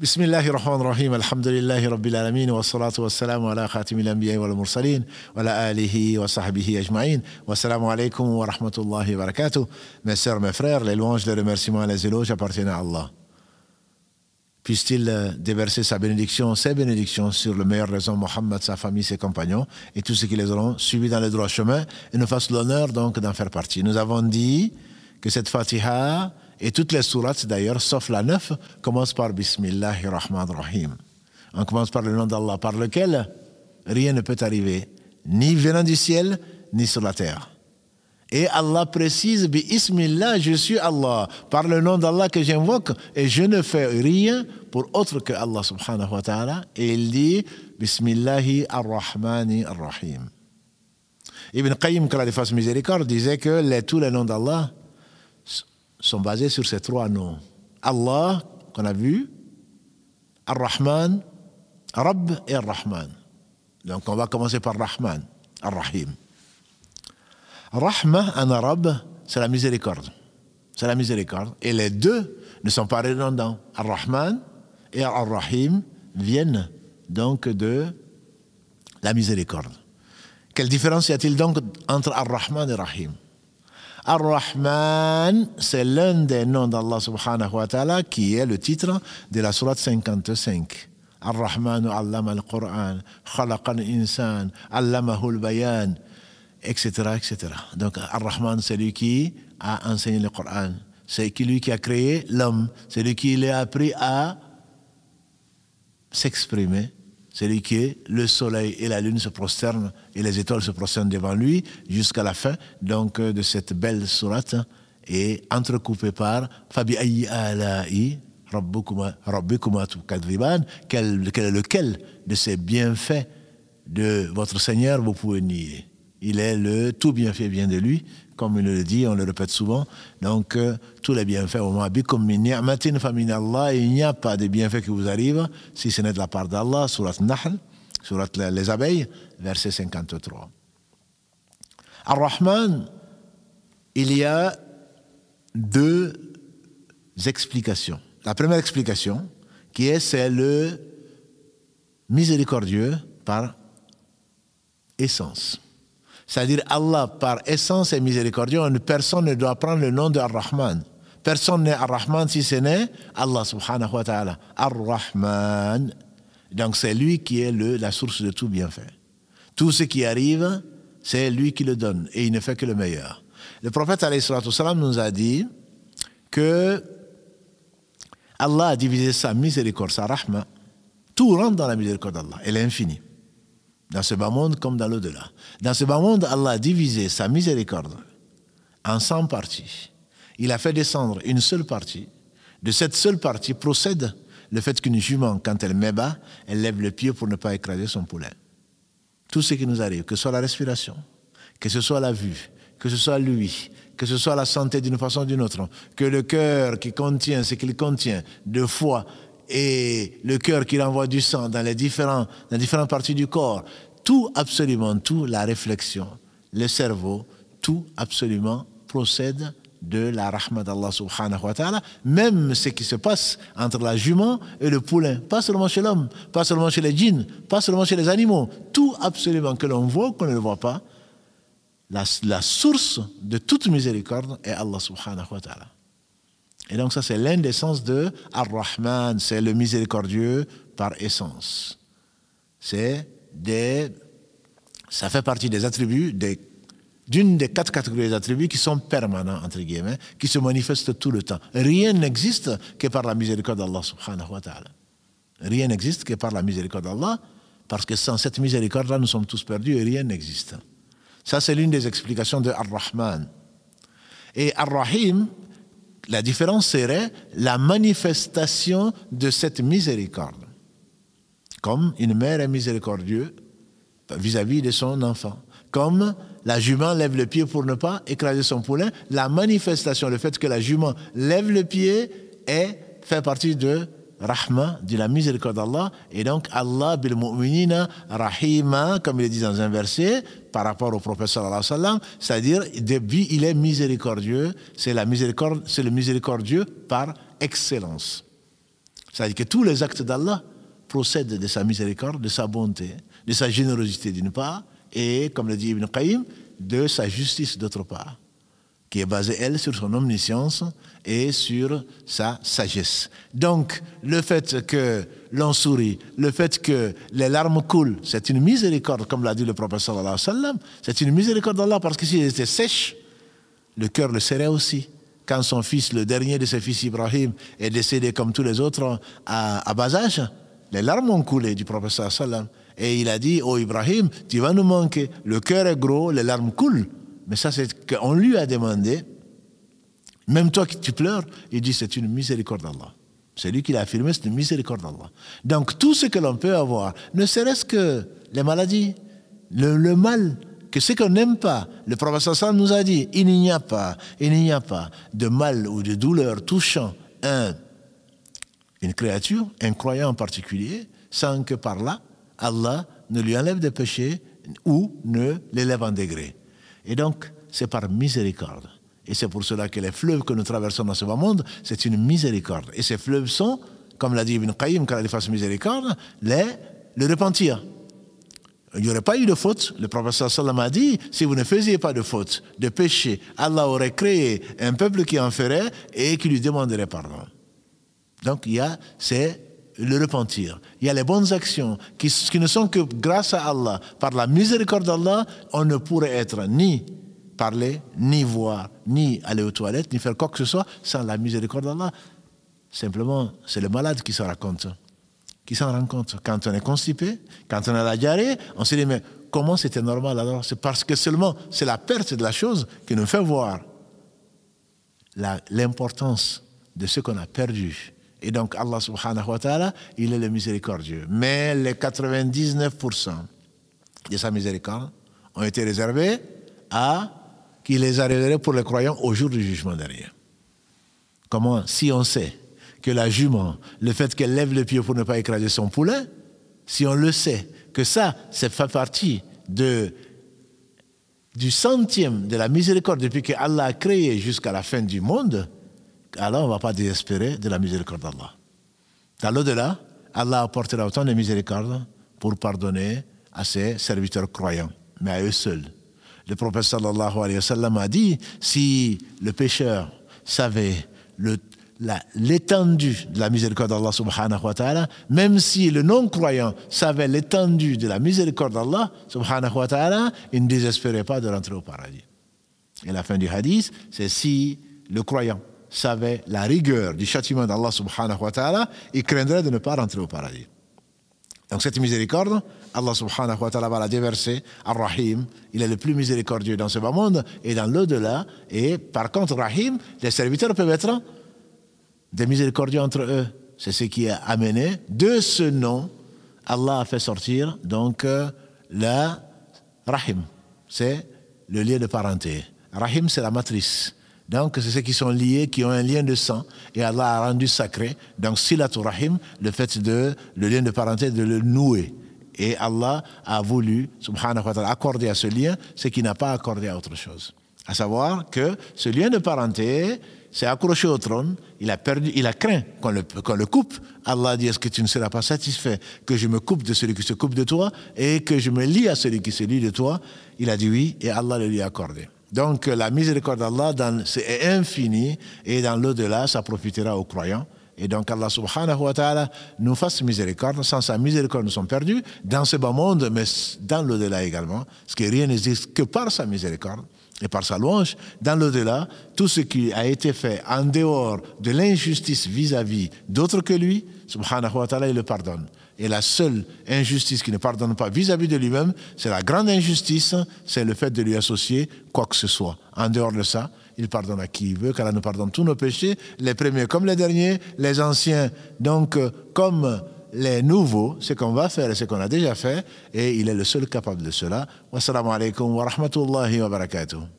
بسم الله الرحمن الرحيم الحمد لله رب العالمين والصلاة والسلام على خاتم الأنبياء والمرسلين وعلى آله وصحبه أجمعين والسلام عليكم ورحمة الله وبركاته Mes sœurs, mes frères, les louanges, les remerciements. Puisse-t-il déverser sa bénédiction, ses bénédictions sur le meilleur raison Mohammed, sa famille, ses compagnons et tous ceux qui les auront suivis dans le droit chemin et nous fassent l'honneur donc d'en faire partie. Nous avons dit que cette Fatiha Et toutes les sourates, d'ailleurs, sauf la 9, commencent par Bismillahir Rahim. On commence par le nom d'Allah, par lequel rien ne peut arriver, ni venant du ciel, ni sur la terre. Et Allah précise, Bismillah, je suis Allah, par le nom d'Allah que j'invoque, et je ne fais rien pour autre que Allah subhanahu wa ta'ala. Et il dit, Bismillahi ar-Rahmani ar-Rahim. Ibn Qayyim, la miséricorde, disait que tous les noms d'Allah sont basés sur ces trois noms. Allah, qu'on a vu, Ar-Rahman, Rabb et Ar-Rahman. Donc on va commencer par Rahman, Ar-Rahim. Rahma en arabe, c'est la miséricorde. C'est la miséricorde. Et les deux ne sont pas redondants. Ar-Rahman et Ar-Rahim viennent donc de la miséricorde. Quelle différence y a-t-il donc entre Ar-Rahman et Rahim? Ar-Rahman, c'est l'un des noms d'Allah subhanahu wa ta'ala qui est le titre de la sourate 55. Ar-Rahman allama al-Qur'an, khalaqa al-insan, allamahu al-bayan, etc., etc. Donc Ar-Rahman, c'est lui qui a enseigné le Coran. C'est lui qui a créé l'homme. C'est lui qui l'a appris à s'exprimer celui qui le soleil et la lune se prosternent et les étoiles se prosternent devant lui jusqu'à la fin donc de cette belle sourate. Et entrecoupée par Fabi ala'i quel, quel est lequel de ces bienfaits de votre Seigneur vous pouvez nier? Il est le tout bienfait vient de lui comme il le dit, on le répète souvent. Donc, euh, tous les bienfaits, il n'y a pas de bienfaits qui vous arrivent si ce n'est de la part d'Allah, surat Nahl, surat les abeilles, verset 53. Ar-Rahman, il y a deux explications. La première explication, qui est c'est le miséricordieux par essence. C'est-à-dire Allah, par essence et miséricordieux, personne ne doit prendre le nom de Ar-Rahman. Personne n'est Ar-Rahman si ce n'est Allah subhanahu wa ta'ala. Ar-Rahman. Donc c'est lui qui est la source de tout bienfait. Tout ce qui arrive, c'est lui qui le donne et il ne fait que le meilleur. Le prophète salam nous a dit que Allah a divisé sa miséricorde, sa rahma. Tout rentre dans la miséricorde d'Allah. Elle est infinie dans ce bas monde comme dans l'au-delà. Dans ce bas monde, Allah a divisé sa miséricorde en 100 parties. Il a fait descendre une seule partie. De cette seule partie procède le fait qu'une jument, quand elle met bas, elle lève le pied pour ne pas écraser son poulain. Tout ce qui nous arrive, que ce soit la respiration, que ce soit la vue, que ce soit lui, que ce soit la santé d'une façon ou d'une autre, que le cœur qui contient ce qu'il contient de foi et le cœur qui renvoie du sang dans les, différentes parties du corps, tout, absolument tout, la réflexion, le cerveau, tout, absolument, procède de la rahmat d'Allah subhanahu wa ta'ala, même ce qui se passe entre la jument et le poulain, pas seulement chez l'homme, pas seulement chez les djinns, pas seulement chez les animaux, tout absolument que l'on voit, qu'on ne le voit pas, la source de toute miséricorde est Allah subhanahu wa ta'ala. Et donc ça, c'est l'un des sens de Ar-Rahman, c'est le miséricordieux par essence. C'est des, ça fait partie des attributs, d'une des quatre catégories d'attributs qui sont permanents, entre guillemets, qui se manifestent tout le temps. Rien n'existe que par la miséricorde d'Allah subhanahu wa ta'ala. Rien n'existe que par la miséricorde d'Allah, parce que sans cette miséricorde-là, nous sommes tous perdus et rien n'existe. Ça, c'est l'une des explications de Ar-Rahman. Et Ar-Rahim, la différence serait la manifestation de cette miséricorde. Comme une mère est miséricordieuse vis-à-vis de son enfant. Comme la jument lève le pied pour ne pas écraser son poulain, la manifestation, le fait que la jument lève le pied, est, fait partie de rahma, de la miséricorde d'Allah. Et donc, Allah bil mu'minina rahima, comme il est dit dans un verset, par rapport au prophète sallallahu alayhi sallam, c'est-à-dire, depuis il est miséricordieux, c'est la miséricorde, c'est le miséricordieux par excellence. C'est-à-dire que tous les actes d'Allah procèdent de sa miséricorde, de sa bonté, de sa générosité d'une part, et, comme le dit Ibn Qayyim, de sa justice d'autre part, qui est basée, elle, sur son omniscience et sur sa sagesse. Donc, le fait que l'on sourit, le fait que les larmes coulent, c'est une miséricorde, comme l'a dit le prophète sallallahu c'est une miséricorde d'Allah, parce que s'il était sèche, le cœur le serrait aussi. Quand son fils, le dernier de ses fils Ibrahim, est décédé comme tous les autres à, bas âge, les larmes ont coulé du prophète sallallahu alayhi wa sallam. Et il a dit, oh Ibrahim, tu vas nous manquer. Le cœur est gros, les larmes coulent. Mais ça, c'est qu'on lui a demandé, même toi qui tu pleures, il dit, c'est une miséricorde d'Allah. C'est lui qui l'a affirmé, c'est une miséricorde d'Allah. Donc tout ce que l'on peut avoir, ne serait-ce que les maladies, le, mal, que ce qu'on n'aime pas, le professeur nous a dit, il n'y a pas, il n'y a pas de mal ou de douleur touchant un, une créature, un croyant en particulier, sans que par là, Allah ne lui enlève des péchés ou ne l'élève en degré. Et donc, c'est par miséricorde. Et c'est pour cela que les fleuves que nous traversons dans ce bas monde, c'est une miséricorde. Et ces fleuves sont, comme l'a dit Ibn Qayyim quand il fasse miséricorde, les, le repentir. Il n'y aurait pas eu de faute. Le professeur Sallam a dit, si vous ne faisiez pas de faute, de péché, Allah aurait créé un peuple qui en ferait et qui lui demanderait pardon. Donc il y a, c'est le repentir. Il y a les bonnes actions qui, ne sont que grâce à Allah. Par la miséricorde d'Allah, on ne pourrait être ni parler, ni voir, ni aller aux toilettes, ni faire quoi que ce soit sans la miséricorde d'Allah. Simplement, c'est le malade qui s'en rend compte. Qui s'en rend compte. Quand on est constipé, quand on a la diarrhée, on se dit, mais comment c'était normal alors? C'est parce que seulement c'est la perte de la chose qui nous fait voir l'importance de ce qu'on a perdu et donc Allah subhanahu wa ta'ala, il est le miséricordieux. Mais les 99% de sa miséricorde ont été réservés à qui les arriverait pour les croyants au jour du jugement dernier. Comment Si on sait que la jument, le fait qu'elle lève le pied pour ne pas écraser son poulet, si on le sait, que ça, ça fait partie du centième de la miséricorde depuis que Allah a créé jusqu'à la fin du monde, alors on ne va pas désespérer de la miséricorde d'Allah. Dans l'au-delà, Allah apportera autant de miséricorde pour pardonner à ses serviteurs croyants, mais à eux seuls. Le prophète sallallahu alayhi wa sallam a dit, si le pécheur savait l'étendue de la miséricorde d'Allah subhanahu wa ta'ala, même si le non-croyant savait l'étendue de la miséricorde d'Allah subhanahu wa ta'ala, il ne désespérait pas de rentrer au paradis. Et la fin du hadith, c'est si le croyant savait la rigueur du châtiment d'Allah subhanahu wa ta'ala, il craindrait de ne pas rentrer au paradis. Donc cette miséricorde, Allah subhanahu wa ta'ala va la déverser à Rahim. Il est le plus miséricordieux dans ce bas monde et dans l'au-delà. Et par contre, Rahim, les serviteurs peuvent être des miséricordieux entre eux. C'est ce qui a amené de ce nom, Allah a fait sortir donc euh, la Rahim. C'est le lien de parenté. Rahim, c'est la matrice. Donc, c'est ceux qui sont liés, qui ont un lien de sang, et Allah a rendu sacré. Donc, silatul rahim, le fait de, le lien de parenté, de le nouer. Et Allah a voulu, subhanahu wa ta'ala, accorder à ce lien ce qu'il n'a pas accordé à autre chose. À savoir que ce lien de parenté s'est accroché au trône, il a perdu, il a craint qu'on le, le coupe. Allah dit, est-ce que tu ne seras pas satisfait que je me coupe de celui qui se coupe de toi et que je me lie à celui qui se lie de toi? Il a dit oui, et Allah le lui a accordé. Donc la miséricorde d'Allah est infinie et dans l'au-delà, ça profitera aux croyants. Et donc Allah subhanahu wa ta'ala nous fasse miséricorde. Sans sa miséricorde, nous sommes perdus dans ce bas monde, mais dans l'au-delà également. Parce que rien n'existe que par sa miséricorde et par sa louange. Dans l'au-delà, tout ce qui a été fait en dehors de l'injustice vis-à-vis d'autres que lui, subhanahu wa ta'ala, il le pardonne. Et la seule injustice qui ne pardonne pas vis-à-vis de lui-même, c'est la grande injustice, c'est le fait de lui associer quoi que ce soit. En dehors de ça, il pardonne à qui il veut, car il nous pardonne tous nos péchés, les premiers comme les derniers, les anciens, donc euh, comme les nouveaux, ce qu'on va faire et ce qu'on a déjà fait, et il est le seul capable de cela. Wassalamu alaikum wa rahmatullahi wa barakatuh.